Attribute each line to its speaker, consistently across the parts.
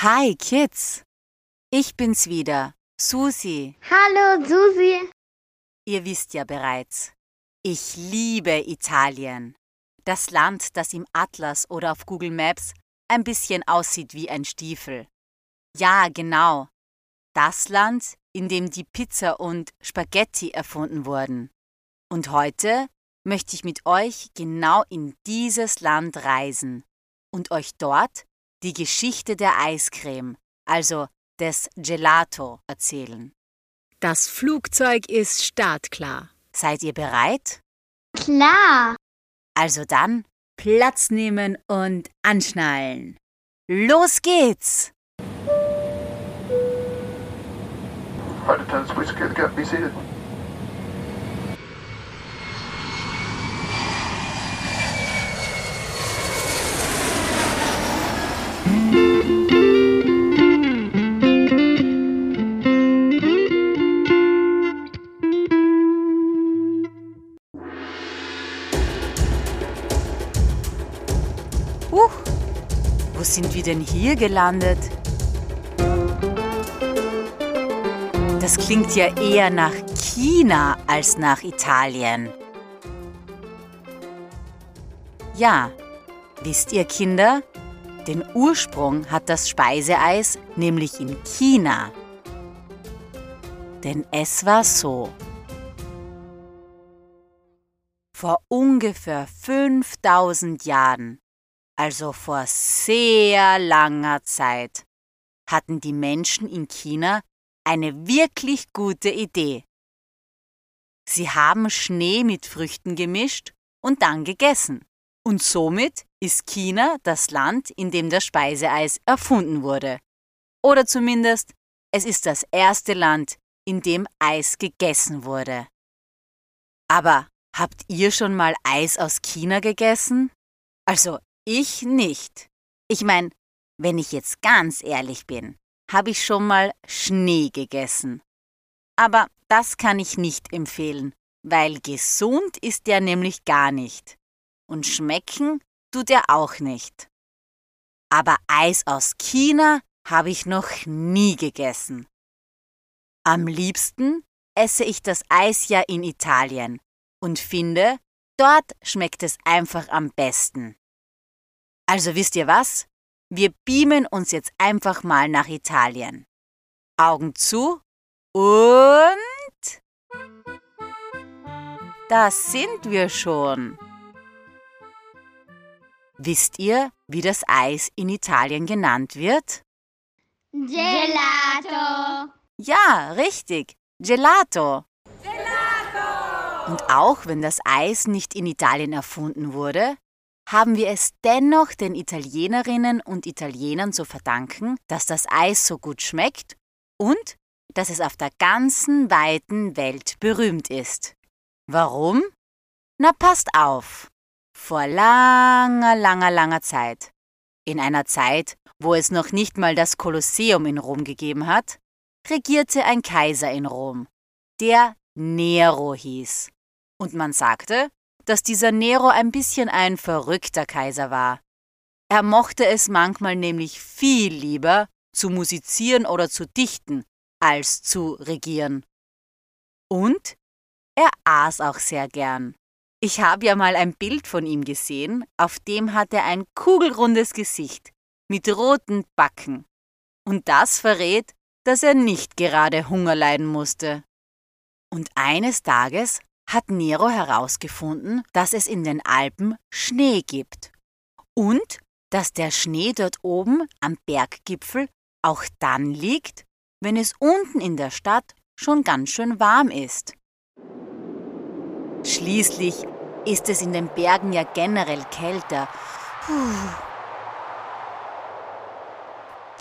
Speaker 1: Hi Kids, ich bin's wieder, Susi.
Speaker 2: Hallo Susi.
Speaker 1: Ihr wisst ja bereits, ich liebe Italien. Das Land, das im Atlas oder auf Google Maps ein bisschen aussieht wie ein Stiefel. Ja, genau. Das Land, in dem die Pizza und Spaghetti erfunden wurden. Und heute möchte ich mit euch genau in dieses Land reisen und euch dort die Geschichte der Eiscreme, also des Gelato, erzählen.
Speaker 3: Das Flugzeug ist startklar.
Speaker 1: Seid ihr bereit?
Speaker 2: Klar.
Speaker 1: Also dann Platz nehmen und anschnallen. Los geht's!
Speaker 4: Flight attendants, please the gap. Be seated.
Speaker 1: Huch, wo sind wir denn hier gelandet? Das klingt ja eher nach China als nach Italien. Ja, wisst ihr Kinder, den Ursprung hat das Speiseeis nämlich in China. Denn es war so. Vor ungefähr 5000 Jahren, also vor sehr langer Zeit, hatten die Menschen in China eine wirklich gute Idee. Sie haben Schnee mit Früchten gemischt und dann gegessen. Und somit ist China das Land, in dem das Speiseeis erfunden wurde. Oder zumindest, es ist das erste Land, in dem Eis gegessen wurde. Aber habt ihr schon mal Eis aus China gegessen? Also ich nicht. Ich meine, wenn ich jetzt ganz ehrlich bin, habe ich schon mal Schnee gegessen. Aber das kann ich nicht empfehlen, weil gesund ist der nämlich gar nicht. Und schmecken tut er auch nicht. Aber Eis aus China habe ich noch nie gegessen. Am liebsten esse ich das Eis ja in Italien und finde, dort schmeckt es einfach am besten. Also wisst ihr was? Wir beamen uns jetzt einfach mal nach Italien. Augen zu und... Da sind wir schon. Wisst ihr, wie das Eis in Italien genannt wird?
Speaker 2: Gelato.
Speaker 1: Ja, richtig. Gelato. Gelato. Und auch wenn das Eis nicht in Italien erfunden wurde, haben wir es dennoch den Italienerinnen und Italienern zu verdanken, dass das Eis so gut schmeckt und dass es auf der ganzen weiten Welt berühmt ist. Warum? Na passt auf. Vor langer, langer, langer Zeit, in einer Zeit, wo es noch nicht mal das Kolosseum in Rom gegeben hat, regierte ein Kaiser in Rom, der Nero hieß. Und man sagte, dass dieser Nero ein bisschen ein verrückter Kaiser war. Er mochte es manchmal nämlich viel lieber zu musizieren oder zu dichten, als zu regieren. Und er aß auch sehr gern. Ich habe ja mal ein Bild von ihm gesehen, auf dem hat er ein kugelrundes Gesicht mit roten Backen. Und das verrät, dass er nicht gerade Hunger leiden musste. Und eines Tages hat Nero herausgefunden, dass es in den Alpen Schnee gibt. Und dass der Schnee dort oben am Berggipfel auch dann liegt, wenn es unten in der Stadt schon ganz schön warm ist. Schließlich ist es in den Bergen ja generell kälter. Puh.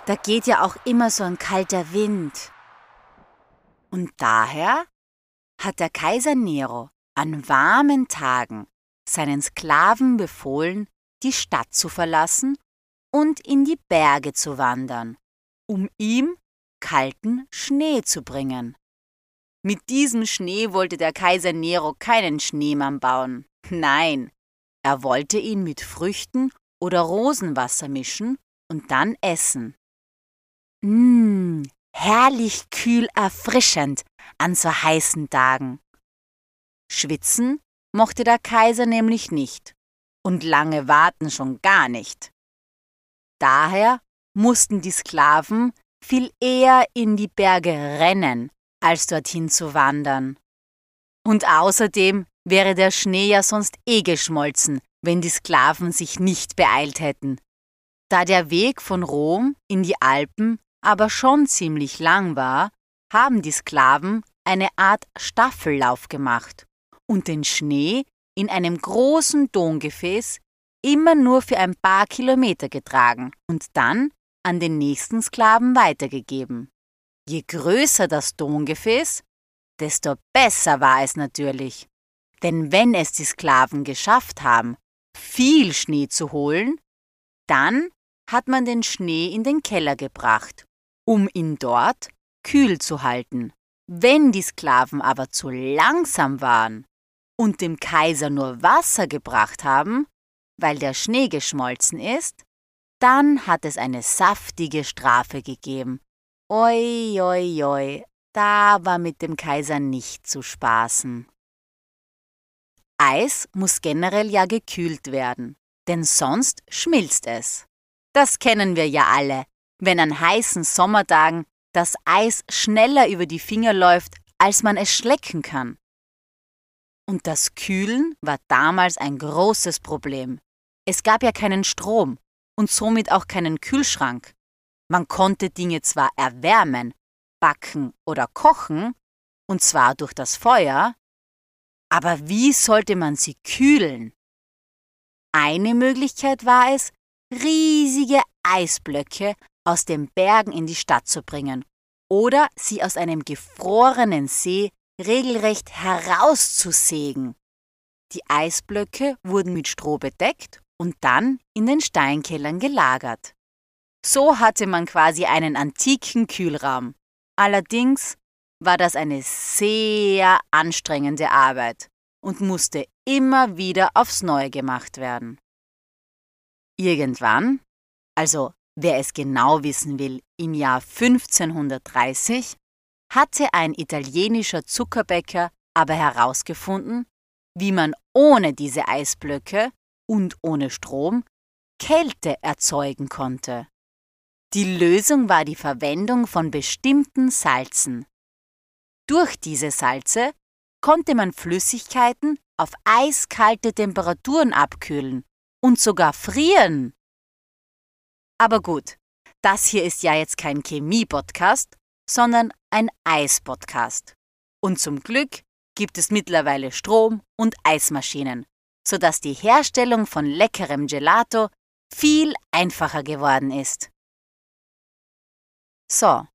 Speaker 1: Da geht ja auch immer so ein kalter Wind. Und daher hat der Kaiser Nero an warmen Tagen seinen Sklaven befohlen, die Stadt zu verlassen und in die Berge zu wandern, um ihm kalten Schnee zu bringen. Mit diesem Schnee wollte der Kaiser Nero keinen Schneemann bauen. Nein, er wollte ihn mit Früchten oder Rosenwasser mischen und dann essen. Mmm, herrlich kühl erfrischend an so heißen Tagen. Schwitzen mochte der Kaiser nämlich nicht und lange warten schon gar nicht. Daher mussten die Sklaven viel eher in die Berge rennen, als dorthin zu wandern. Und außerdem wäre der Schnee ja sonst eh geschmolzen, wenn die Sklaven sich nicht beeilt hätten. Da der Weg von Rom in die Alpen aber schon ziemlich lang war, haben die Sklaven eine Art Staffellauf gemacht und den Schnee in einem großen Tongefäß immer nur für ein paar Kilometer getragen und dann an den nächsten Sklaven weitergegeben. Je größer das Tongefäß, desto besser war es natürlich. Denn wenn es die Sklaven geschafft haben, viel Schnee zu holen, dann hat man den Schnee in den Keller gebracht, um ihn dort kühl zu halten. Wenn die Sklaven aber zu langsam waren und dem Kaiser nur Wasser gebracht haben, weil der Schnee geschmolzen ist, dann hat es eine saftige Strafe gegeben. Oi, oi, oi, da war mit dem Kaiser nicht zu spaßen. Eis muss generell ja gekühlt werden, denn sonst schmilzt es. Das kennen wir ja alle, wenn an heißen Sommertagen das Eis schneller über die Finger läuft, als man es schlecken kann. Und das Kühlen war damals ein großes Problem. Es gab ja keinen Strom und somit auch keinen Kühlschrank. Man konnte Dinge zwar erwärmen, backen oder kochen, und zwar durch das Feuer, aber wie sollte man sie kühlen? Eine Möglichkeit war es, riesige Eisblöcke aus den Bergen in die Stadt zu bringen oder sie aus einem gefrorenen See regelrecht herauszusägen. Die Eisblöcke wurden mit Stroh bedeckt und dann in den Steinkellern gelagert. So hatte man quasi einen antiken Kühlraum. Allerdings war das eine sehr anstrengende Arbeit und musste immer wieder aufs Neue gemacht werden. Irgendwann, also wer es genau wissen will, im Jahr 1530, hatte ein italienischer Zuckerbäcker aber herausgefunden, wie man ohne diese Eisblöcke und ohne Strom Kälte erzeugen konnte. Die Lösung war die Verwendung von bestimmten Salzen. Durch diese Salze konnte man Flüssigkeiten auf eiskalte Temperaturen abkühlen und sogar frieren. Aber gut, das hier ist ja jetzt kein Chemie-Podcast, sondern ein Eis-Podcast. Und zum Glück gibt es mittlerweile Strom und Eismaschinen, sodass die Herstellung von leckerem Gelato viel einfacher geworden ist. So,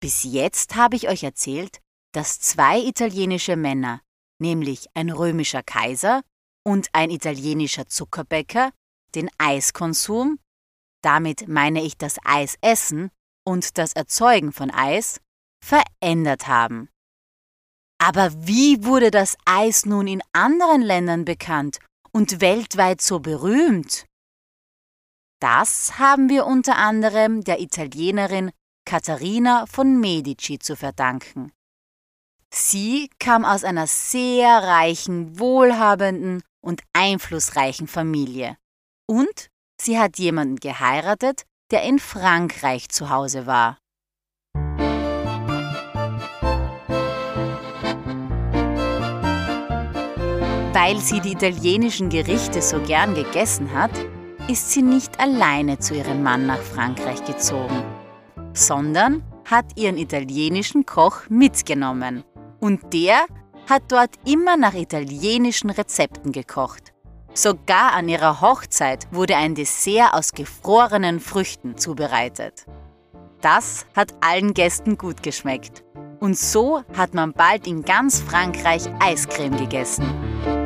Speaker 1: bis jetzt habe ich euch erzählt, dass zwei italienische Männer, nämlich ein römischer Kaiser und ein italienischer Zuckerbäcker, den Eiskonsum, damit meine ich das Eisessen und das Erzeugen von Eis, verändert haben. Aber wie wurde das Eis nun in anderen Ländern bekannt und weltweit so berühmt? Das haben wir unter anderem der Italienerin Katharina von Medici zu verdanken. Sie kam aus einer sehr reichen, wohlhabenden und einflussreichen Familie. Und sie hat jemanden geheiratet, der in Frankreich zu Hause war. Weil sie die italienischen Gerichte so gern gegessen hat, ist sie nicht alleine zu ihrem Mann nach Frankreich gezogen, sondern hat ihren italienischen Koch mitgenommen. Und der hat dort immer nach italienischen Rezepten gekocht. Sogar an ihrer Hochzeit wurde ein Dessert aus gefrorenen Früchten zubereitet. Das hat allen Gästen gut geschmeckt. Und so hat man bald in ganz Frankreich Eiscreme gegessen.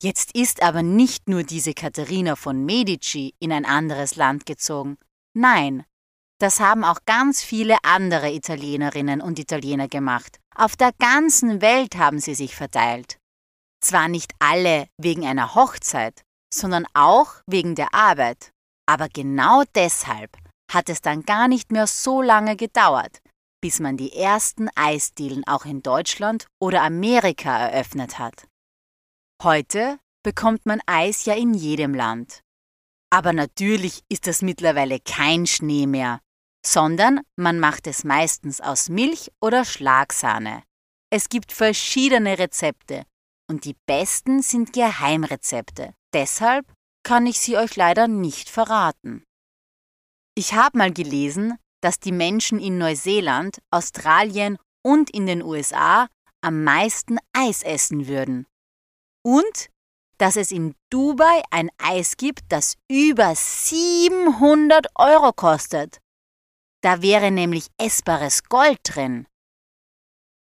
Speaker 1: Jetzt ist aber nicht nur diese Katharina von Medici in ein anderes Land gezogen. Nein, das haben auch ganz viele andere Italienerinnen und Italiener gemacht. Auf der ganzen Welt haben sie sich verteilt. Zwar nicht alle wegen einer Hochzeit, sondern auch wegen der Arbeit. Aber genau deshalb hat es dann gar nicht mehr so lange gedauert, bis man die ersten Eisdielen auch in Deutschland oder Amerika eröffnet hat. Heute bekommt man Eis ja in jedem Land. Aber natürlich ist das mittlerweile kein Schnee mehr, sondern man macht es meistens aus Milch oder Schlagsahne. Es gibt verschiedene Rezepte und die besten sind Geheimrezepte. Deshalb kann ich sie euch leider nicht verraten. Ich habe mal gelesen, dass die Menschen in Neuseeland, Australien und in den USA am meisten Eis essen würden. Und dass es in Dubai ein Eis gibt, das über 700 Euro kostet. Da wäre nämlich essbares Gold drin.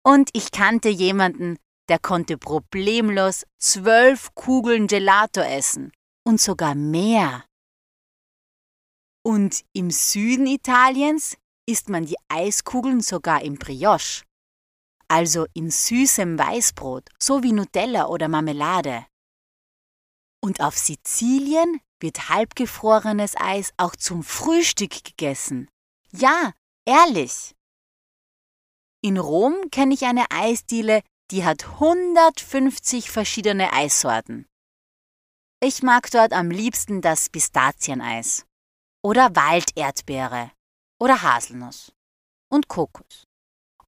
Speaker 1: Und ich kannte jemanden, der konnte problemlos zwölf Kugeln Gelato essen und sogar mehr. Und im Süden Italiens isst man die Eiskugeln sogar im Brioche, also in süßem Weißbrot, so wie Nutella oder Marmelade. Und auf Sizilien wird halbgefrorenes Eis auch zum Frühstück gegessen. Ja, ehrlich. In Rom kenne ich eine Eisdiele, die hat 150 verschiedene Eissorten. Ich mag dort am liebsten das Pistazieneis oder Walderdbeere oder Haselnuss und Kokos.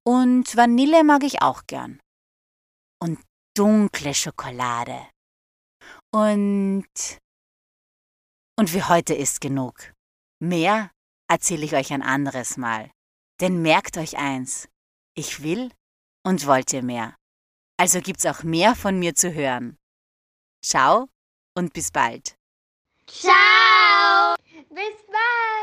Speaker 1: Und Vanille mag ich auch gern. Und dunkle Schokolade. Und und für heute ist genug. Mehr erzähle ich euch ein anderes Mal. Denn merkt euch eins, ich will und wollte mehr. Also gibt's auch mehr von mir zu hören. Ciao und bis bald.
Speaker 2: Ciao. Bis bald.